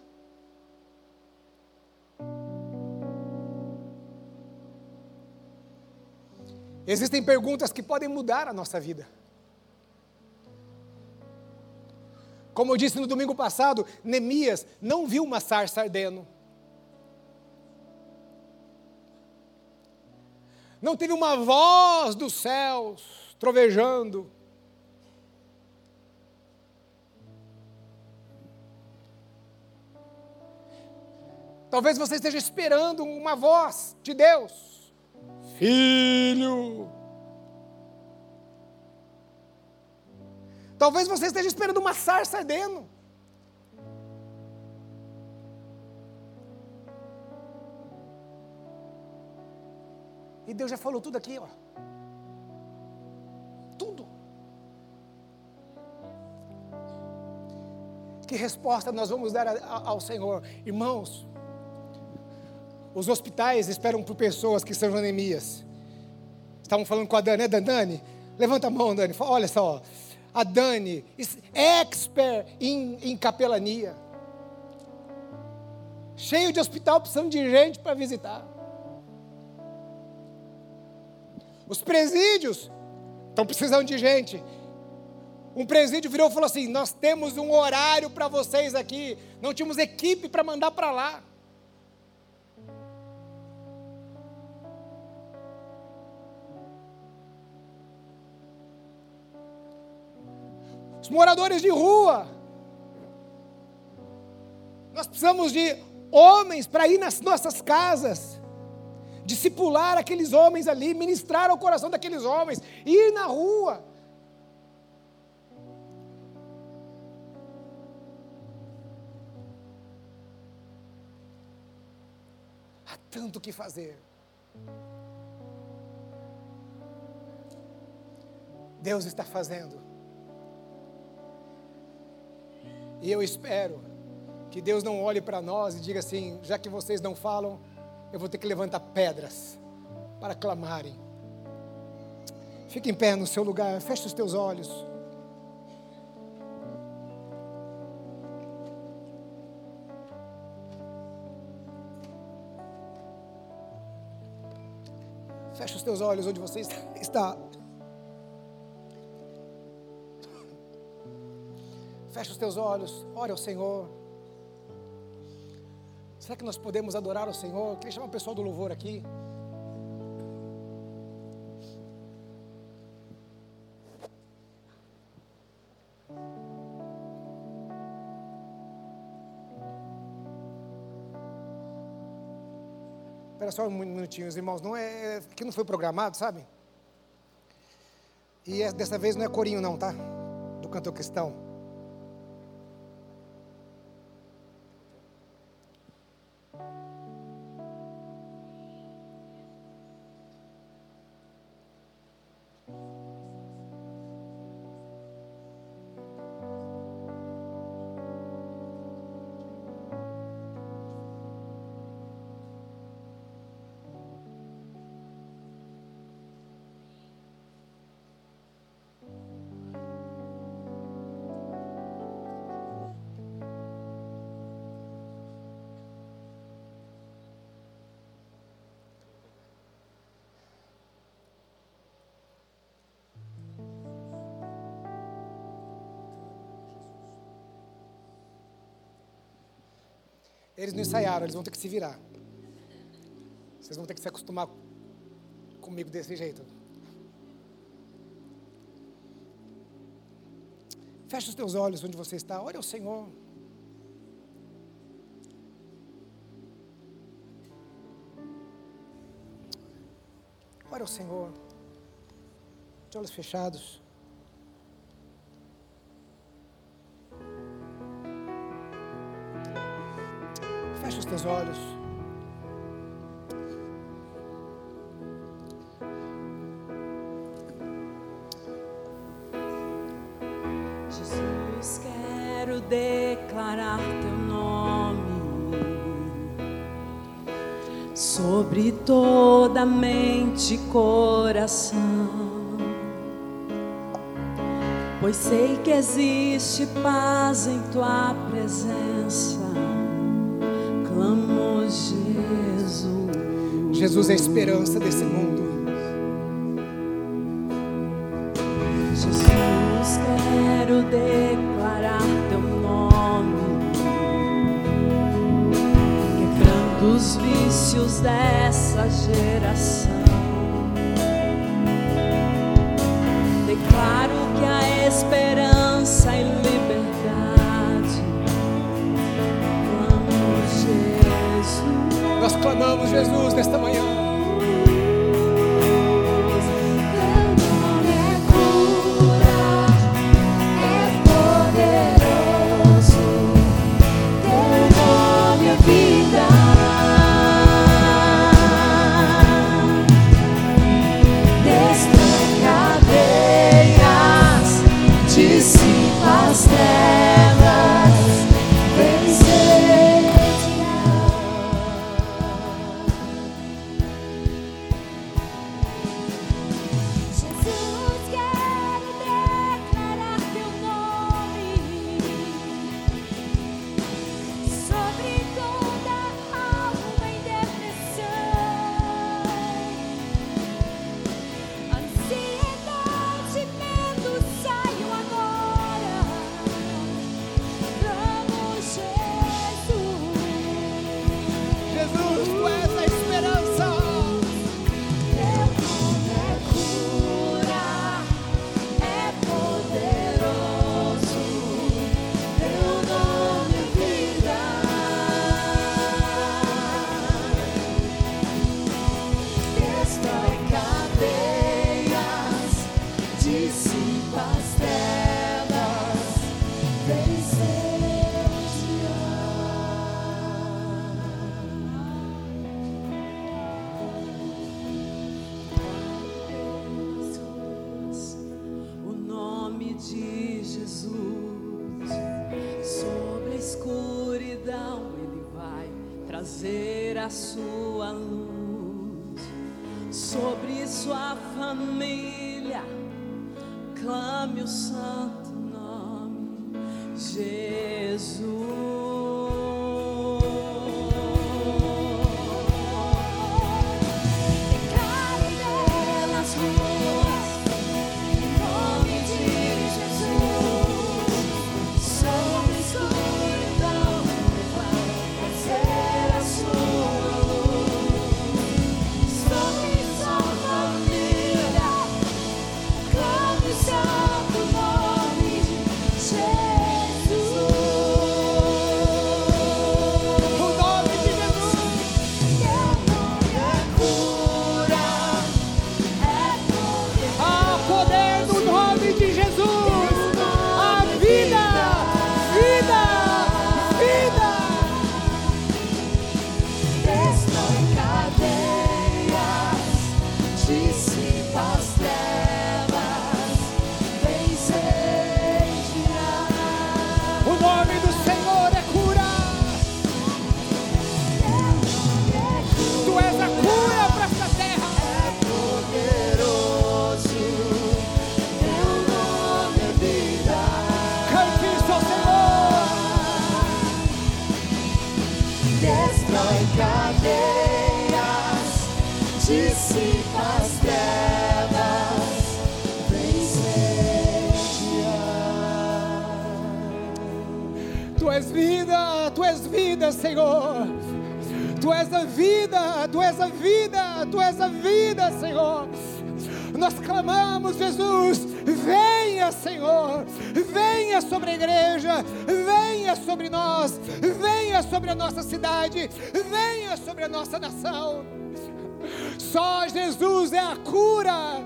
Existem perguntas que podem mudar a nossa vida. Como eu disse no domingo passado, Neemias não viu uma sarça ardendo. Não teve uma voz dos céus trovejando. Talvez você esteja esperando uma voz de Deus filho. Talvez você esteja esperando uma sarça ardendo. E Deus já falou tudo aqui, ó. Tudo. Que resposta nós vamos dar ao Senhor? Irmãos, os hospitais esperam por pessoas que são anemias. Estavam falando com a Dani, né, Dani? Levanta a mão, Dani. Olha só. A Dani, expert em, em capelania. Cheio de hospital, precisando de gente para visitar. Os presídios estão precisando de gente. Um presídio virou e falou assim: Nós temos um horário para vocês aqui. Não tínhamos equipe para mandar para lá. Os moradores de rua, precisamos de homens para ir nas nossas casas, discipular aqueles homens ali, ministrar ao coração daqueles homens, ir na rua. Há tanto que fazer. Deus está fazendo. E eu espero que Deus não olhe para nós e diga assim: já que vocês não falam, eu vou ter que levantar pedras para clamarem. Fique em pé no seu lugar, feche os teus olhos. Feche os teus olhos onde você está. Feche os teus olhos, ore ao Senhor. Será que nós podemos adorar o Senhor? Eu queria chamar o pessoal do louvor aqui. Espera só um minutinho, irmãos. Não é, é que não foi programado, sabe? E é, dessa vez não é corinho não, tá? Do cantor cristão. Eles não ensaiaram, eles vão ter que se virar. Vocês vão ter que se acostumar comigo desse jeito. Feche os teus olhos onde você está, olha o Senhor. Olha o Senhor. De olhos fechados. Teus olhos. Jesus, quero declarar teu nome sobre toda mente e coração. Pois sei que existe paz em tua presença Jesus é a esperança desse mundo. Jesus, quero declarar teu nome, quebrando os vícios dessa geração. Jesus, nesta manhã. Senhor. Tu és a vida, tu és a vida, tu és a vida, Senhor. Nós clamamos, Jesus, venha, Senhor, venha sobre a igreja, venha sobre nós, venha sobre a nossa cidade, venha sobre a nossa nação. Só Jesus é a cura,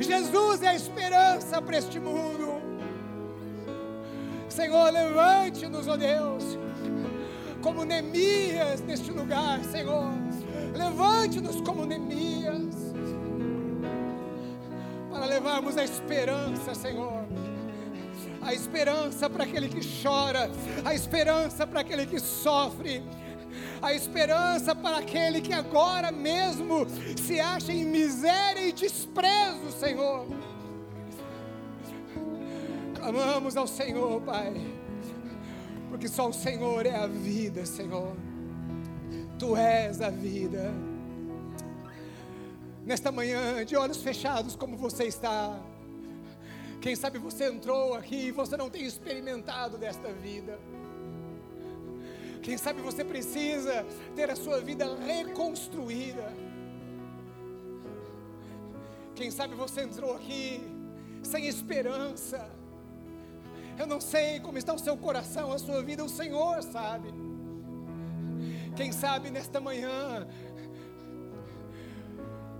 Jesus é a esperança para este mundo. Senhor, levante-nos, ó oh Deus como Neemias neste lugar, Senhor. Levante-nos como Neemias, para levarmos a esperança, Senhor. A esperança para aquele que chora, a esperança para aquele que sofre, a esperança para aquele que agora mesmo se acha em miséria e desprezo, Senhor. Clamamos ao Senhor, Pai porque só o Senhor é a vida, Senhor. Tu és a vida. Nesta manhã, de olhos fechados, como você está. Quem sabe você entrou aqui e você não tem experimentado desta vida. Quem sabe você precisa ter a sua vida reconstruída. Quem sabe você entrou aqui sem esperança eu não sei como está o seu coração, a sua vida, o Senhor sabe. Quem sabe nesta manhã,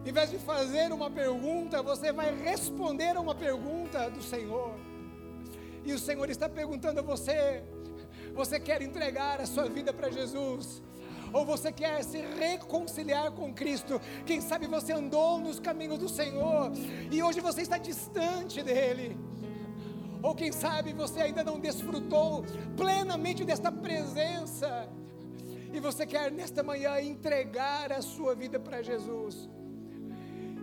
em vez de fazer uma pergunta, você vai responder a uma pergunta do Senhor. E o Senhor está perguntando a você: você quer entregar a sua vida para Jesus? Ou você quer se reconciliar com Cristo? Quem sabe você andou nos caminhos do Senhor e hoje você está distante dEle. Ou quem sabe você ainda não desfrutou plenamente desta presença. E você quer nesta manhã entregar a sua vida para Jesus.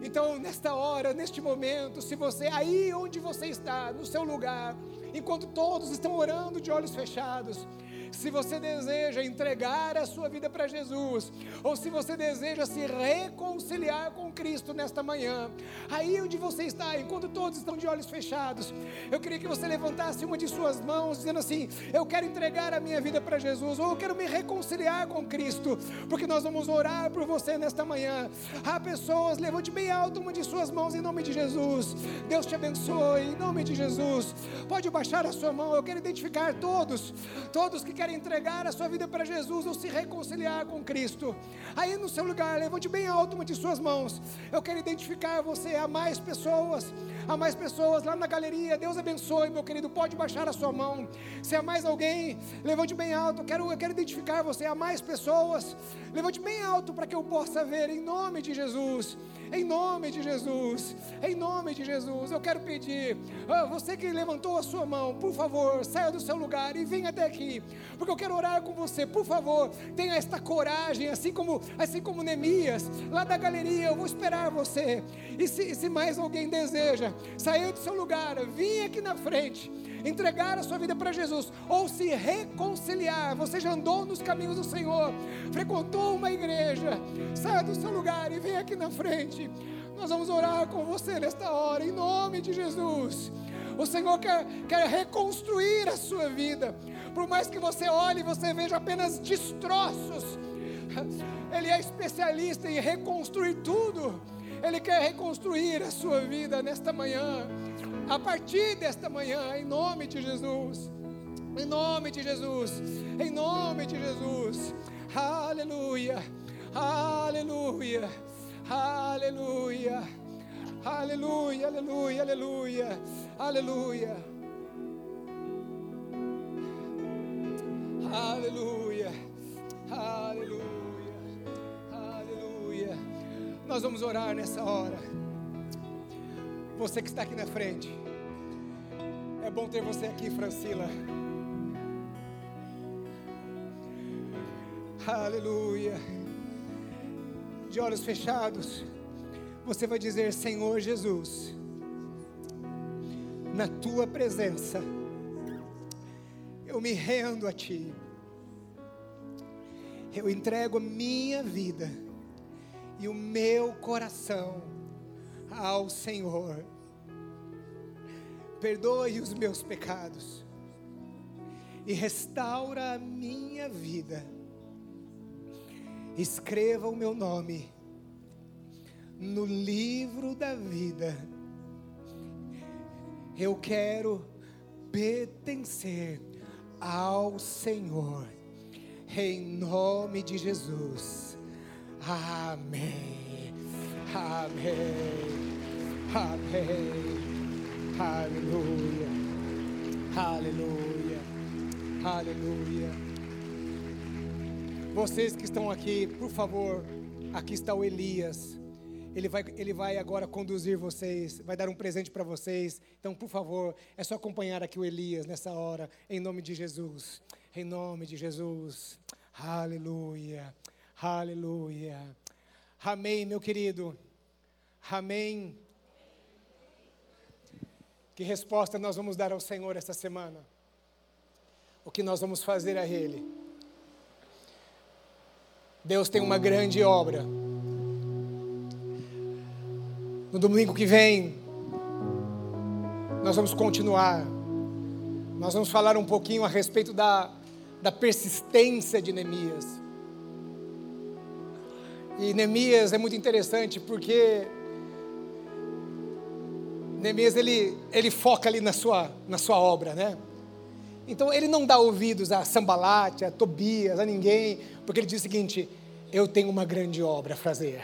Então, nesta hora, neste momento, se você, aí onde você está, no seu lugar, enquanto todos estão orando de olhos fechados, se você deseja entregar a sua vida para Jesus, ou se você deseja se reconciliar com Cristo nesta manhã, aí onde você está, enquanto todos estão de olhos fechados, eu queria que você levantasse uma de suas mãos, dizendo assim: Eu quero entregar a minha vida para Jesus, ou eu quero me reconciliar com Cristo, porque nós vamos orar por você nesta manhã. Há pessoas, levante bem alto uma de suas mãos em nome de Jesus. Deus te abençoe, em nome de Jesus. Pode baixar a sua mão, eu quero identificar todos, todos que quer entregar a sua vida para Jesus ou se reconciliar com Cristo, aí no seu lugar, levante bem alto uma de suas mãos. Eu quero identificar você a mais pessoas, Há mais pessoas lá na galeria. Deus abençoe, meu querido. Pode baixar a sua mão. Se há mais alguém, levante bem alto. Eu quero, eu quero identificar você. Há mais pessoas. Levante bem alto para que eu possa ver, em nome de Jesus. Em nome de Jesus, em nome de Jesus, eu quero pedir, ah, você que levantou a sua mão, por favor, saia do seu lugar e venha até aqui, porque eu quero orar com você. Por favor, tenha esta coragem, assim como, assim como Neemias, lá da galeria, eu vou esperar você. E se, se mais alguém deseja sair do seu lugar, vim aqui na frente entregar a sua vida para Jesus, ou se reconciliar. Você já andou nos caminhos do Senhor, frequentou uma igreja, saia do seu lugar e vem aqui na frente. Nós vamos orar com você nesta hora, em nome de Jesus. O Senhor quer, quer reconstruir a sua vida. Por mais que você olhe você veja apenas destroços, Ele é especialista em reconstruir tudo. Ele quer reconstruir a sua vida nesta manhã a partir desta manhã, em nome de Jesus. Em nome de Jesus. Em nome de Jesus. Aleluia. Aleluia. Aleluia. Aleluia, aleluia, aleluia. Aleluia. Aleluia. Aleluia. Nós vamos orar nessa hora. Você que está aqui na frente. É bom ter você aqui, Francila. Aleluia. De olhos fechados, você vai dizer: Senhor Jesus, na tua presença, eu me rendo a ti. Eu entrego a minha vida e o meu coração ao Senhor perdoe os meus pecados e restaura a minha vida. Escreva o meu nome no livro da vida. Eu quero pertencer ao Senhor, em nome de Jesus. Amém. Amém. Amém. Aleluia. Aleluia. Aleluia. Vocês que estão aqui, por favor, aqui está o Elias. Ele vai, ele vai agora conduzir vocês, vai dar um presente para vocês. Então, por favor, é só acompanhar aqui o Elias nessa hora, em nome de Jesus. Em nome de Jesus. Aleluia. Aleluia. Amém, meu querido. Amém. Que resposta nós vamos dar ao Senhor esta semana? O que nós vamos fazer a Ele? Deus tem uma grande obra. No domingo que vem, nós vamos continuar. Nós vamos falar um pouquinho a respeito da, da persistência de Neemias. E Neemias é muito interessante porque Neemias ele, ele foca ali na sua, na sua obra, né? Então ele não dá ouvidos a Sambalate, a Tobias, a ninguém, porque ele diz o seguinte: eu tenho uma grande obra a fazer.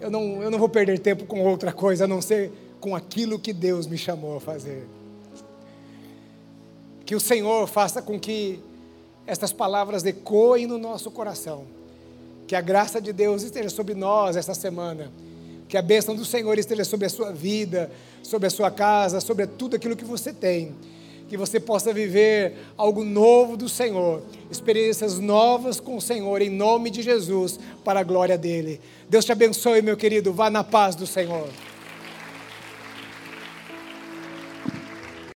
Eu não, eu não vou perder tempo com outra coisa a não ser com aquilo que Deus me chamou a fazer. Que o Senhor faça com que estas palavras ecoem no nosso coração. Que a graça de Deus esteja sobre nós esta semana que a bênção do Senhor esteja sobre a sua vida, sobre a sua casa, sobre tudo aquilo que você tem. Que você possa viver algo novo do Senhor, experiências novas com o Senhor, em nome de Jesus, para a glória dele. Deus te abençoe, meu querido. Vá na paz do Senhor.